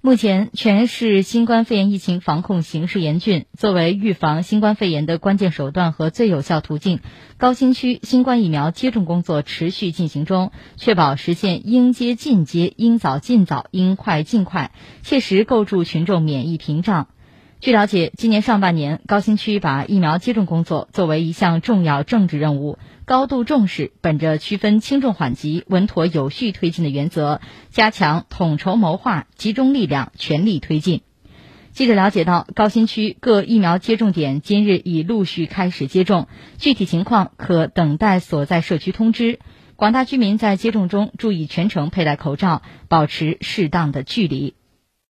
目前，全市新冠肺炎疫情防控形势严峻。作为预防新冠肺炎的关键手段和最有效途径，高新区新冠疫苗接种工作持续进行中，确保实现应接尽接、应早尽早、应快尽快，切实构筑群众免疫屏障。据了解，今年上半年，高新区把疫苗接种工作作为一项重要政治任务，高度重视。本着区分轻重缓急、稳妥有序推进的原则，加强统筹谋划，集中力量，全力推进。记者了解到，高新区各疫苗接种点今日已陆续开始接种，具体情况可等待所在社区通知。广大居民在接种中注意全程佩戴口罩，保持适当的距离。